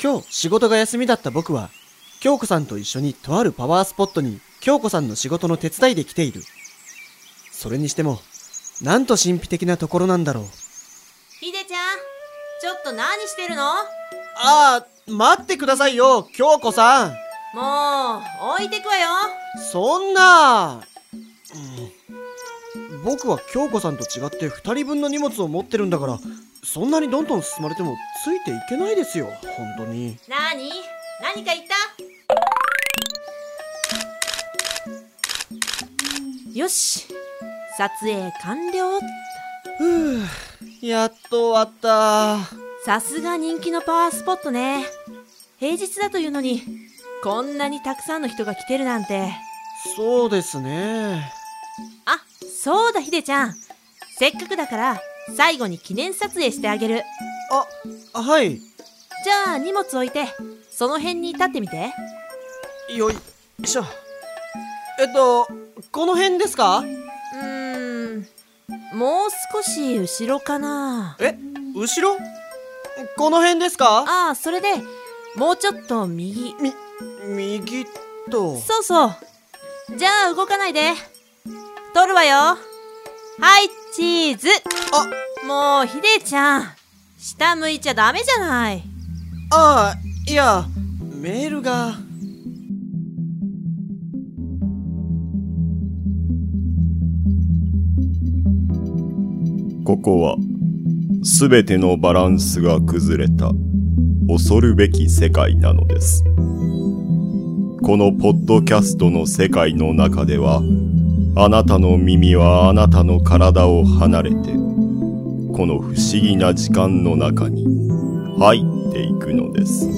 今日仕事が休みだった僕は、京子さんと一緒にとあるパワースポットに京子さんの仕事の手伝いで来ている。それにしても、なんと神秘的なところなんだろう。ひでちゃん、ちょっと何してるの？ああ、待ってくださいよ、京子さん。もう、置いてくわよ。そんな、うん、僕は京子さんと違って二人分の荷物を持ってるんだから、そんなにどんどん進まれてもついていけないですよ、本当に。なに？何か言った？よし、撮影完了。ふぅ、やっと終わった。さすが人気のパワースポットね。平日だというのに、こんなにたくさんの人が来てるなんて。そうですね。あ、そうだひでちゃん。せっかくだから、最後に記念撮影してあげる。あ、はい。じゃあ荷物置いて、その辺に立ってみて。よいしょ。えっと、この辺ですか？うーん、もう少し後ろかな。え、後ろ？この辺ですか？ああ、それで、もうちょっと右。右と。そうそう。じゃあ動かないで。撮るわよ。はい、チーズ。あ、もう、ひでちゃん。下向いちゃダメじゃない。ああ、いや、メールが。ここは、すべてのバランスが崩れた、恐るべき世界なのです。このポッドキャストの世界の中では、あなたの耳はあなたの体を離れて、この不思議な時間の中に入っていくのです。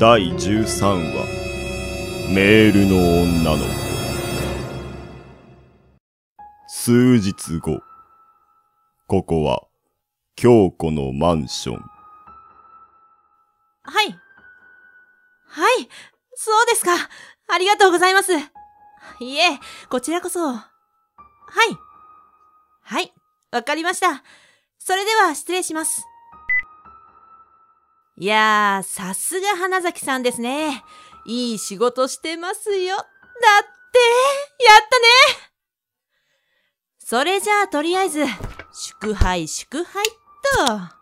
第13話メールの女の子数日後ここは京子のマンションはい。はい。そうですか。ありがとうございます。いえ、こちらこそ。はい。はい。わかりました。それでは失礼します。いやー、さすが花崎さんですね。いい仕事してますよ。だって、やったねそれじゃあとりあえず、祝杯祝杯っと。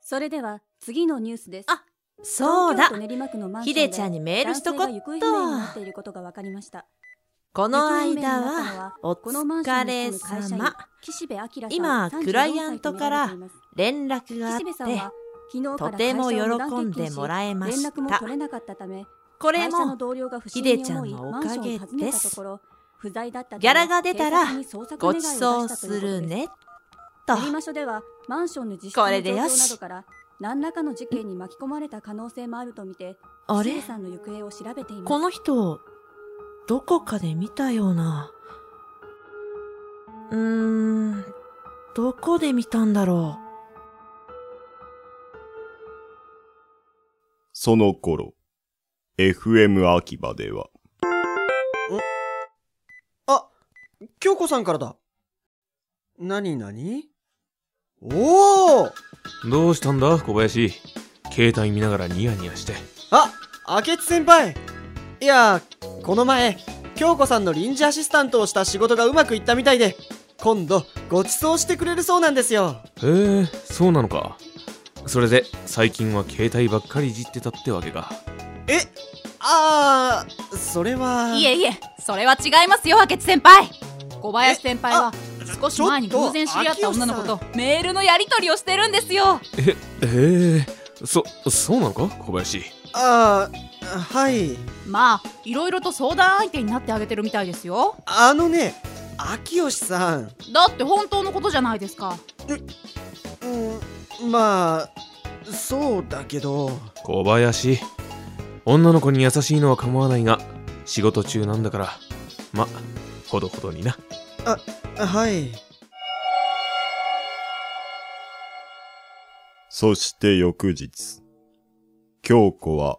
それでは次のニュースです。あそうだ東京都練馬区のマンションでひでちゃんにメールしとこっと男性が行方不明になっていることが分かりました。この間は、お疲れ様。今34クライアントから連絡があって、とても喜んでもらえました。これも、ひでちゃんのおかげです。ギャラが出たらごちそうす。るね、と。これでよし。何らかの事件に巻き込まれた可能性もあるとみてあれ？この人、どこかで見たような。うーん、どこで見たんだろその頃 FM 秋葉では。あ、京子さんからだ。なになにおおどうしたんだ？小林。携帯見ながらニヤニヤして。あ、明智先輩。いや、この前、京子さんの臨時アシスタントをした仕事がうまくいったみたいで、今度、ご馳走してくれるそうなんですよ。へえそうなのか。それで最近は携帯ばっかりいじってたってわけか。えあー、それは。いえいえそれは違いますよ明智先輩。小林先輩は少し前に偶然知り合った女の子と秋メールのやり取りをしてるんですよ。えへえそそうなのか小林。あー、はい。まあいろいろと相談相手になってあげてるみたいですよあのね、秋吉さん。だって本当のことじゃないですかうん、まあ、そうだけど。小林女の子に優しいのは構わないが仕事中なんだからまほどほどになはい。そして翌日、京子は、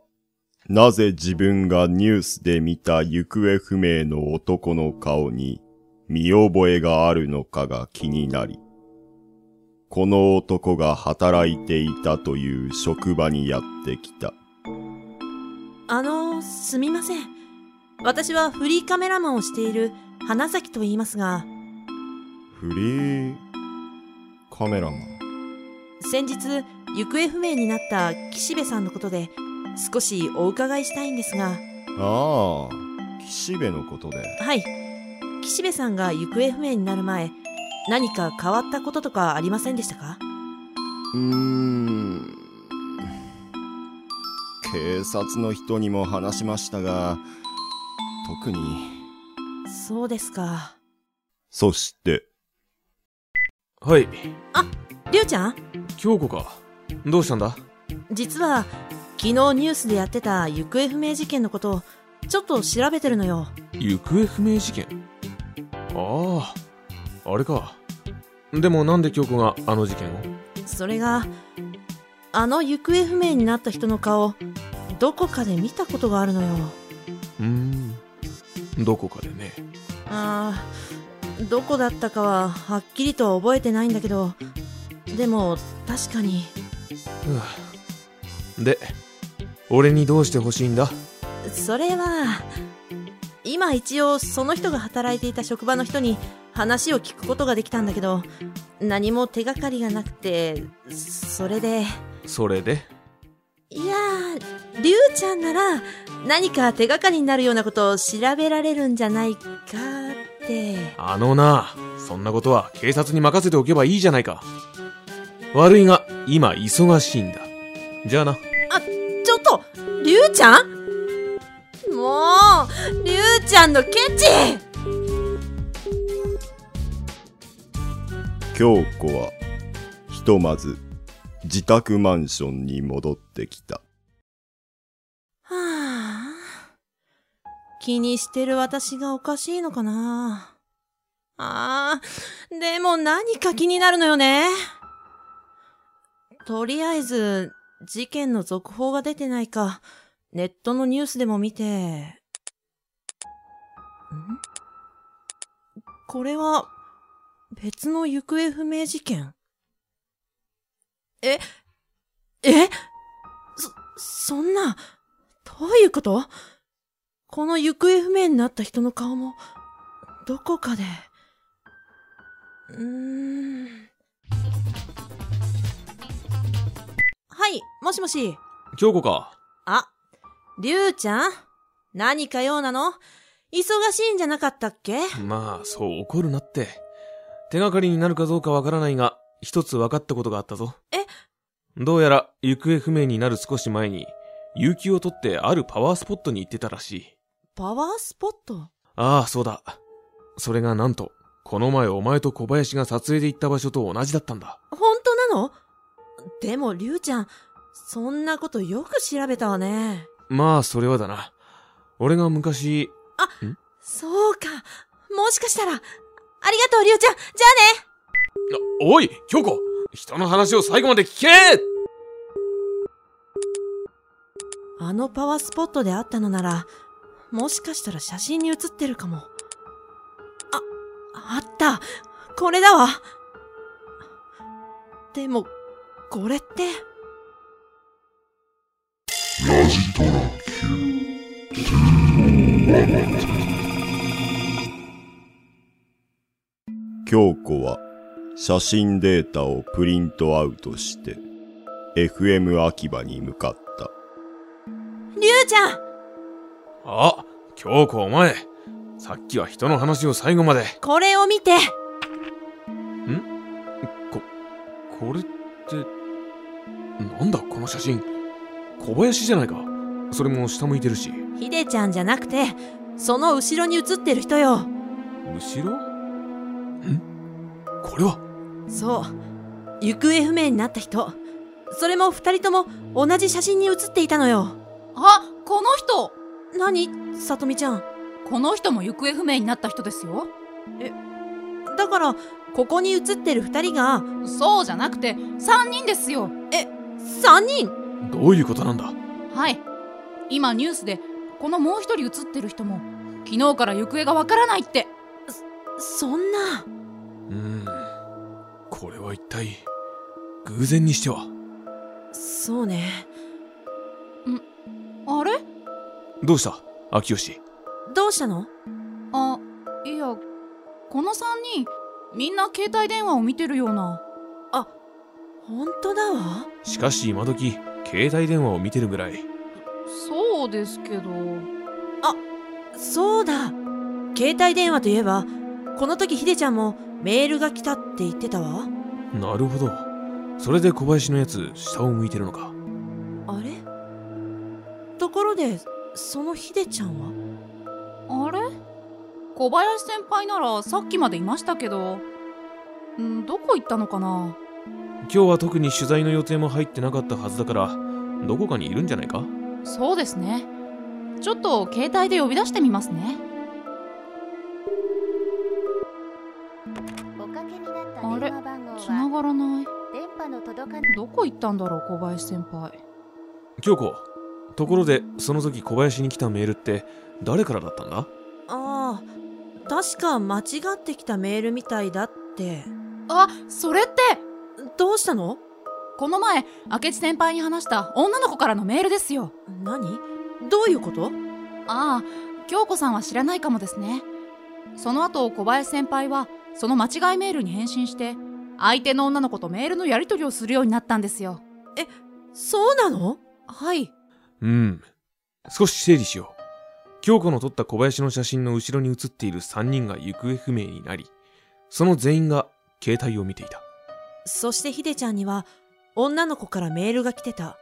なぜ自分がニュースで見た行方不明の男の顔に見覚えがあるのかが気になり、この男が働いていたという職場にやってきた。あの、すみません。私はフリーカメラマンをしている花崎と言いますが、フリーカメラマン？先日、行方不明になった岸辺さんのことで、少しお伺いしたいんですが、ああ、岸辺のことで。はい。岸辺さんが行方不明になる前、何か変わったこととかありませんでしたか？うーん。警察の人にも話しましたが、特に。そうですか。そして、はいりゅうちゃん？京子かどうしたんだ？実は、昨日ニュースでやってた行方不明事件のことを、ちょっと調べてるのよ。行方不明事件？あああれか。でもなんで京子があの事件を？それが、あの行方不明になった人の顔、どこかで見たことがあるのよ。うーん。どこかでね。ああ、どこだったかははっきりとは覚えてないんだけど、でも確かに、で俺にどうしてほしいんだ？それは、今一応その人が働いていた職場の人に話を聞くことができたんだけど、何も手がかりがなくて、それで、それで？いやー、りゅうちゃんなら何か手がかりになるようなことを調べられるんじゃないかって。あのなそんなことは警察に任せておけばいいじゃないか。悪いが今忙しいんだ。じゃあなちょっと、りゅうちゃん？もう、りゅうちゃんのケチ京子は、ひとまず、自宅マンションに戻ってきた。はあ、気にしてる私がおかしいのかな？ああ、でも何か気になるのよね。とりあえず、事件の続報が出てないか、ネットのニュースでも見て、ん？これは、別の行方不明事件？え、え？そ、そんな、どういうこと？この行方不明になった人の顔も、どこかで、うーん。い、もしもし。京子か。あ、りゅうちゃん？何か用なの？忙しいんじゃなかったっけ？まあそう怒るなって。手がかりになるかどうかわからないが一つ分かったことがあったぞ。え？どうやら行方不明になる少し前に有給を取ってあるパワースポットに行ってたらしい。パワースポット？ああそうだ。それがなんとこの前お前と小林が撮影で行った場所と同じだったんだ。本当なの？でもりゅうちゃん、そんなことよく調べたわね。まあそれはだな俺が昔そうか。もしかしたら。ありがとう、りゅうちゃん。じゃあねあおい京子人の話を最後まで聞けあのパワースポットで会ったのなら、もしかしたら写真に写ってるかも。あ、あった。これだわ。でも、これって。京子は写真データをプリントアウトして FM 秋葉に向かった。りゅうちゃんあ、京子お前。さっきは人の話を最後まで。これを見てこ、これって、なんだこの写真。小林じゃないか。それも下向いてるし。ひでちゃんじゃなくて、その後ろに写ってる人よ。後ろ？ん？これは？そう。行方不明になった人。それも二人とも同じ写真に写っていたのよ。あ、この人何？さとみちゃん。この人も行方不明になった人ですよ。だから、ここに写ってる二人が、そうじゃなくて、3人ですよ。三人どういうことなんだ？はい。今ニュースで、このもう一人写ってる人も、昨日から行方がわからないって。そんな。うーん。これは一体、偶然にしては？そうね。あれ？どうした？秋吉。どうしたの？あ、いや、この3人、みんな携帯電話を見てるような。本当だわ？しかし今時、携帯電話を見てるぐらい。そうですけど。そうだ。携帯電話といえば、この時ひでちゃんもメールが来たって言ってたわ。なるほど。それで小林のやつ、下を向いてるのか。あれ？ところで、そのひでちゃんは？あれ？小林先輩ならさっきまでいましたけど。んどこ行ったのかな？今日は特に取材の予定も入ってなかったはずだから、どこかにいるんじゃないか？そうですね。ちょっと携帯で呼び出してみますね。おかけになったあれ？繋はがらない。電波の届かどこ行ったんだろう、小林先輩。京子。ところで、その時小林に来たメールって、誰からだったんだ？ああ、確か間違ってきたメールみたいだって。あ、それって、どうしたの？この前、明智先輩に話した女の子からのメールですよ。何？どういうこと？ああ、京子さんは知らないかもですね。その後、小林先輩は、その間違いメールに返信して、相手の女の子とメールのやり取りをするようになったんですよ。そうなの？はい。うん。少し整理しよう。京子の撮った小林の写真の後ろに写っている3人が行方不明になり、その全員が携帯を見ていた。そしてひでちゃんには、女の子からメールが来てた。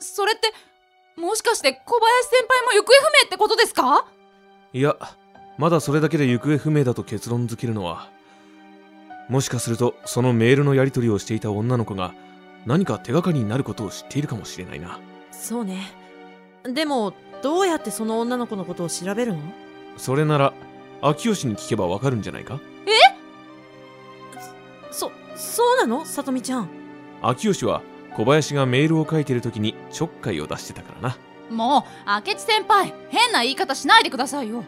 それって、もしかして小林先輩も行方不明ってことですか？いや、まだそれだけで行方不明だと結論づけるのは、もしかするとそのメールのやり取りをしていた女の子が何か手がかりになることを知っているかもしれないな。そうね。でも、どうやってその女の子のことを調べるの？それなら、秋吉に聞けばわかるんじゃないか？そ、そうなの？さとみちゃん。秋吉は小林がメールを書いてる時にちょっかいを出してたからな。もう、明智先輩、変な言い方しないでくださいよ。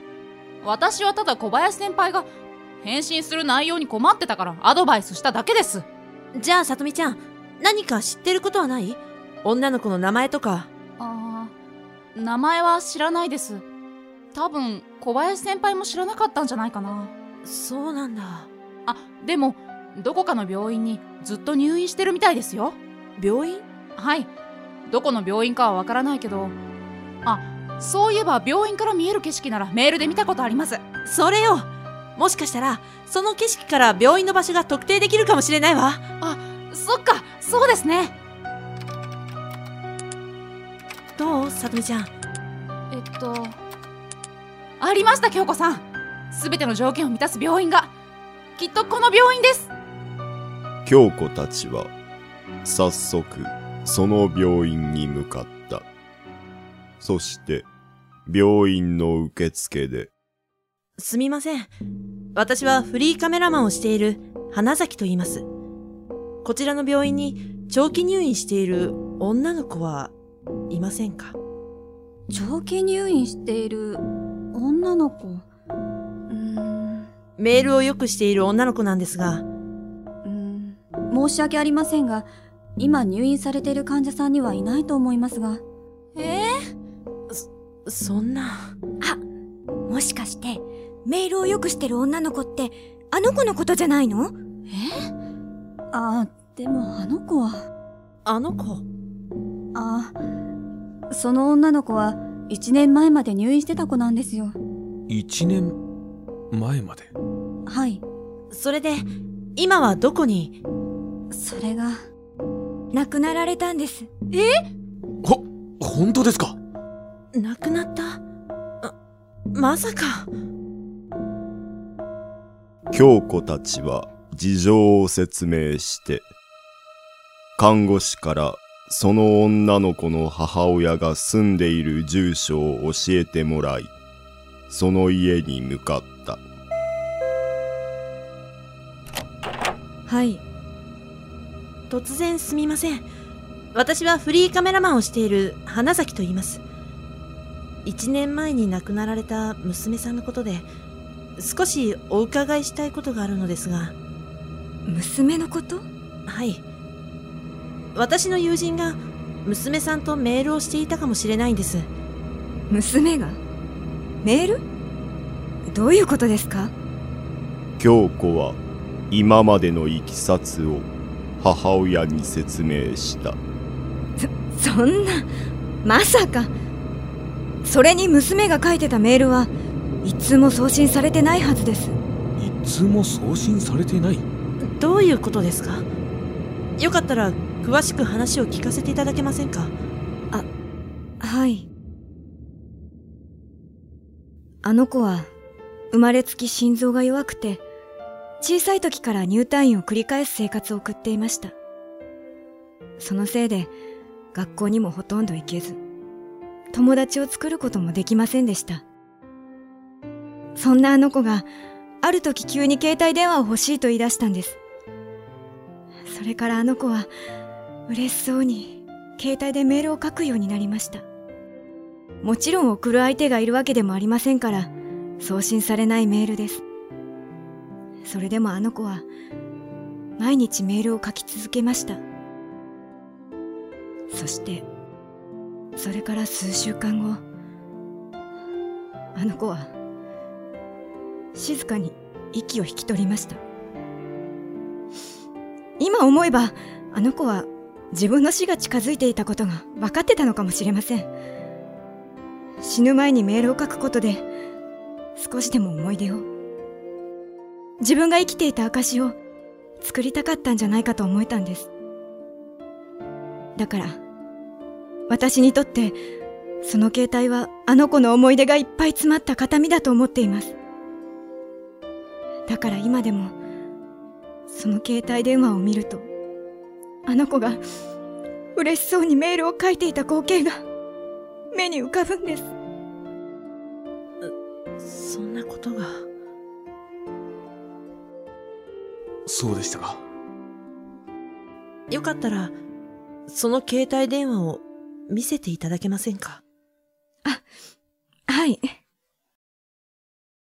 私はただ小林先輩が返信する内容に困ってたからアドバイスしただけです。じゃあさとみちゃん、何か知ってることはない？女の子の名前とか。あー、名前は知らないです。多分、小林先輩も知らなかったんじゃないかな。そうなんだ。あ、でも、どこかの病院にずっと入院してるみたいですよ。病院？はい。どこの病院かはわからないけど。あ、そういえば病院から見える景色ならメールで見たことあります。それよもしかしたら、その景色から病院の場所が特定できるかもしれないわ。そっか、そうですね。どうさとみちゃん？えっと、ありました、京子さん。すべての条件を満たす病院が。きっとこの病院です。京子たちは、早速、その病院に向かった。そして、病院の受付で、すみません。私はフリーカメラマンをしている花崎と言います。こちらの病院に長期入院している女の子はいませんか？長期入院している女の子？うーんメールをよくしている女の子なんですが、うーん申し訳ありませんが今入院されている患者さんにはいないと思いますが。えそんな。もしかして、メールをよくしてる女の子って、あの子のことじゃないの？ああでもあの子は。あの子？ああその女の子は1年前まで入院してた子なんですよ。1年前まで？はい。それで、今はどこに？それが亡くなられたんです。ほ本当ですか？亡くなった？あ、まさか。京子たちは事情を説明して、看護師からその女の子の母親が住んでいる住所を教えてもらい、その家に向かった。はい。突然すみません。私はフリーカメラマンをしている花崎と言います。一年前に亡くなられた娘さんのことで、少しお伺いしたいことがあるのですが、娘のこと？はい。私の友人が娘さんとメールをしていたかもしれないんです。娘が？メール？どういうことですか？京子は今までのいきさつを母親に説明した。そんな、まさか。それに娘が書いてたメールは、一通も送信されてないはずです。一通も送信されてない？どういうことですか？よかったら詳しく話を聞かせていただけませんか？はい。あの子は、生まれつき心臓が弱くて、小さい時から入退院を繰り返す生活を送っていました。そのせいで、学校にもほとんど行けず、友達を作ることもできませんでした。そんなあの子が、ある時急に携帯電話を欲しいと言い出したんです。それからあの子は、嬉しそうに、携帯でメールを書くようになりました。もちろん送る相手がいるわけでもありませんから、送信されないメールです。それでもあの子は、毎日メールを書き続けました。そして、それから数週間後、あの子は、静かに息を引き取りました。今思えば、あの子は自分の死が近づいていたことが分かってたのかもしれません。死ぬ前にメールを書くことで、少しでも思い出を、自分が生きていた証を作りたかったんじゃないかと思えたんです。だから、私にとって、その携帯はあの子の思い出がいっぱい詰まった形見だと思っています。だから今でも、その携帯電話を見ると、あの子が嬉しそうにメールを書いていた光景が目に浮かぶんです。そんなことが。そうでしたか？よかったら、その携帯電話を見せていただけませんか？はい。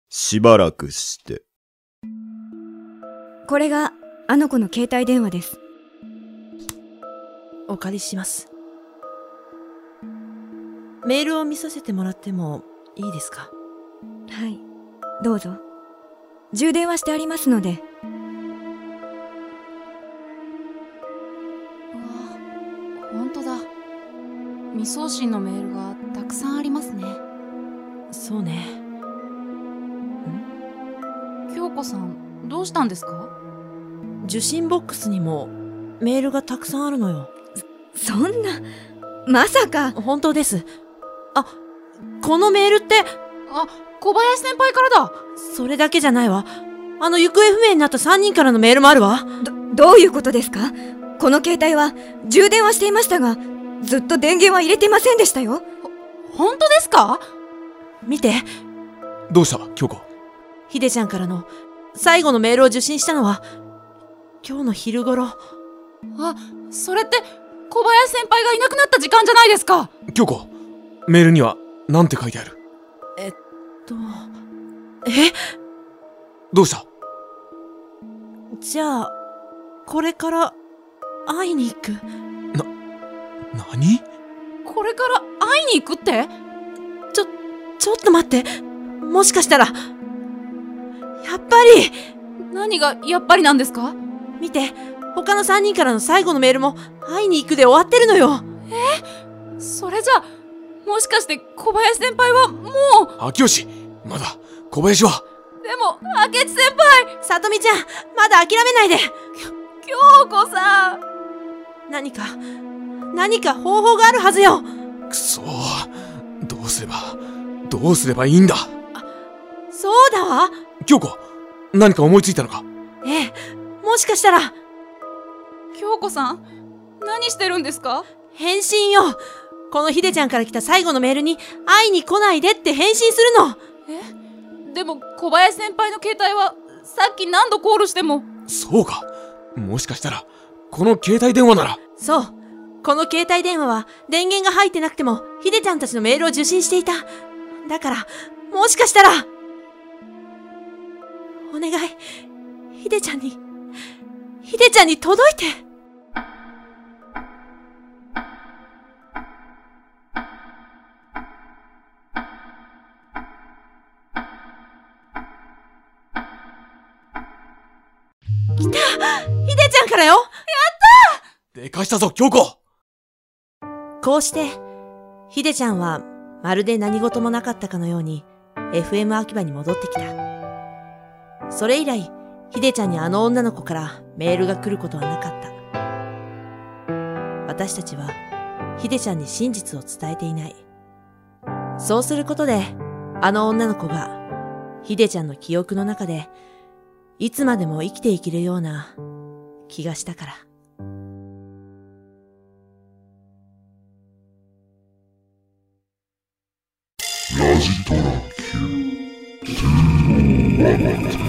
しばらくして、これがあの子の携帯電話です。お借りします。メールを見させてもらってもいいですか？はい。どうぞ。充電はしてありますので。未送信のメールがたくさんありますねそうね。京子さんどうしたんですか？受信ボックスにもメールがたくさんあるのよ。そんな、まさか、本当です。あ、このメールって、あ小林先輩からだそれだけじゃないわ。あの行方不明になった3人からのメールもあるわ。どういうことですか？この携帯は充電はしていましたが、ずっと電源は入れてませんでしたよ。本当ですか？見て、どうした？京子。ひでちゃんからの最後のメールを受信したのは、今日の昼頃。あそれって小林先輩がいなくなった時間じゃないですか？京子メールには何て書いてある？と、え？どうした？じゃあ、これから会いに行く。何？これから会いに行くって？ちょ、ちょっと待って。もしかしたら、やっぱり、何がやっぱりなんですか？見て、他の3人からの最後のメールも会いに行くで終わってるのよ。それじゃもしかして小林先輩はもう？秋吉。まだ。小林は。でも明智先輩。さとみちゃん、まだ諦めないで。京子さん。何か、何か方法があるはずよ。くそどうすればどうすればいいんだ？そうだわ。京子何か思いついたのか？ええ、もしかしたら、京子さん何してるんですか？返信よ。このひでちゃんから来た最後のメールに、会いに来ないでって返信するの。でも小林先輩の携帯はさっき何度コールしてもそうかもしかしたらこの携帯電話ならそう。この携帯電話は電源が入ってなくても、ひでちゃんたちのメールを受信していた。だから、もしかしたら、お願い、ひでちゃんに、ひでちゃんに届いて。来た！ひでちゃんからよ！やった！でかしたぞ京子！こうして、ひでちゃんはまるで何事もなかったかのように FM 秋葉に戻ってきた。それ以来、ひでちゃんにあの女の子からメールが来ることはなかった。私たちはひでちゃんに真実を伝えていない。そうすることで、あの女の子がひでちゃんの記憶の中でいつまでも生きていけるような気がしたから。moment.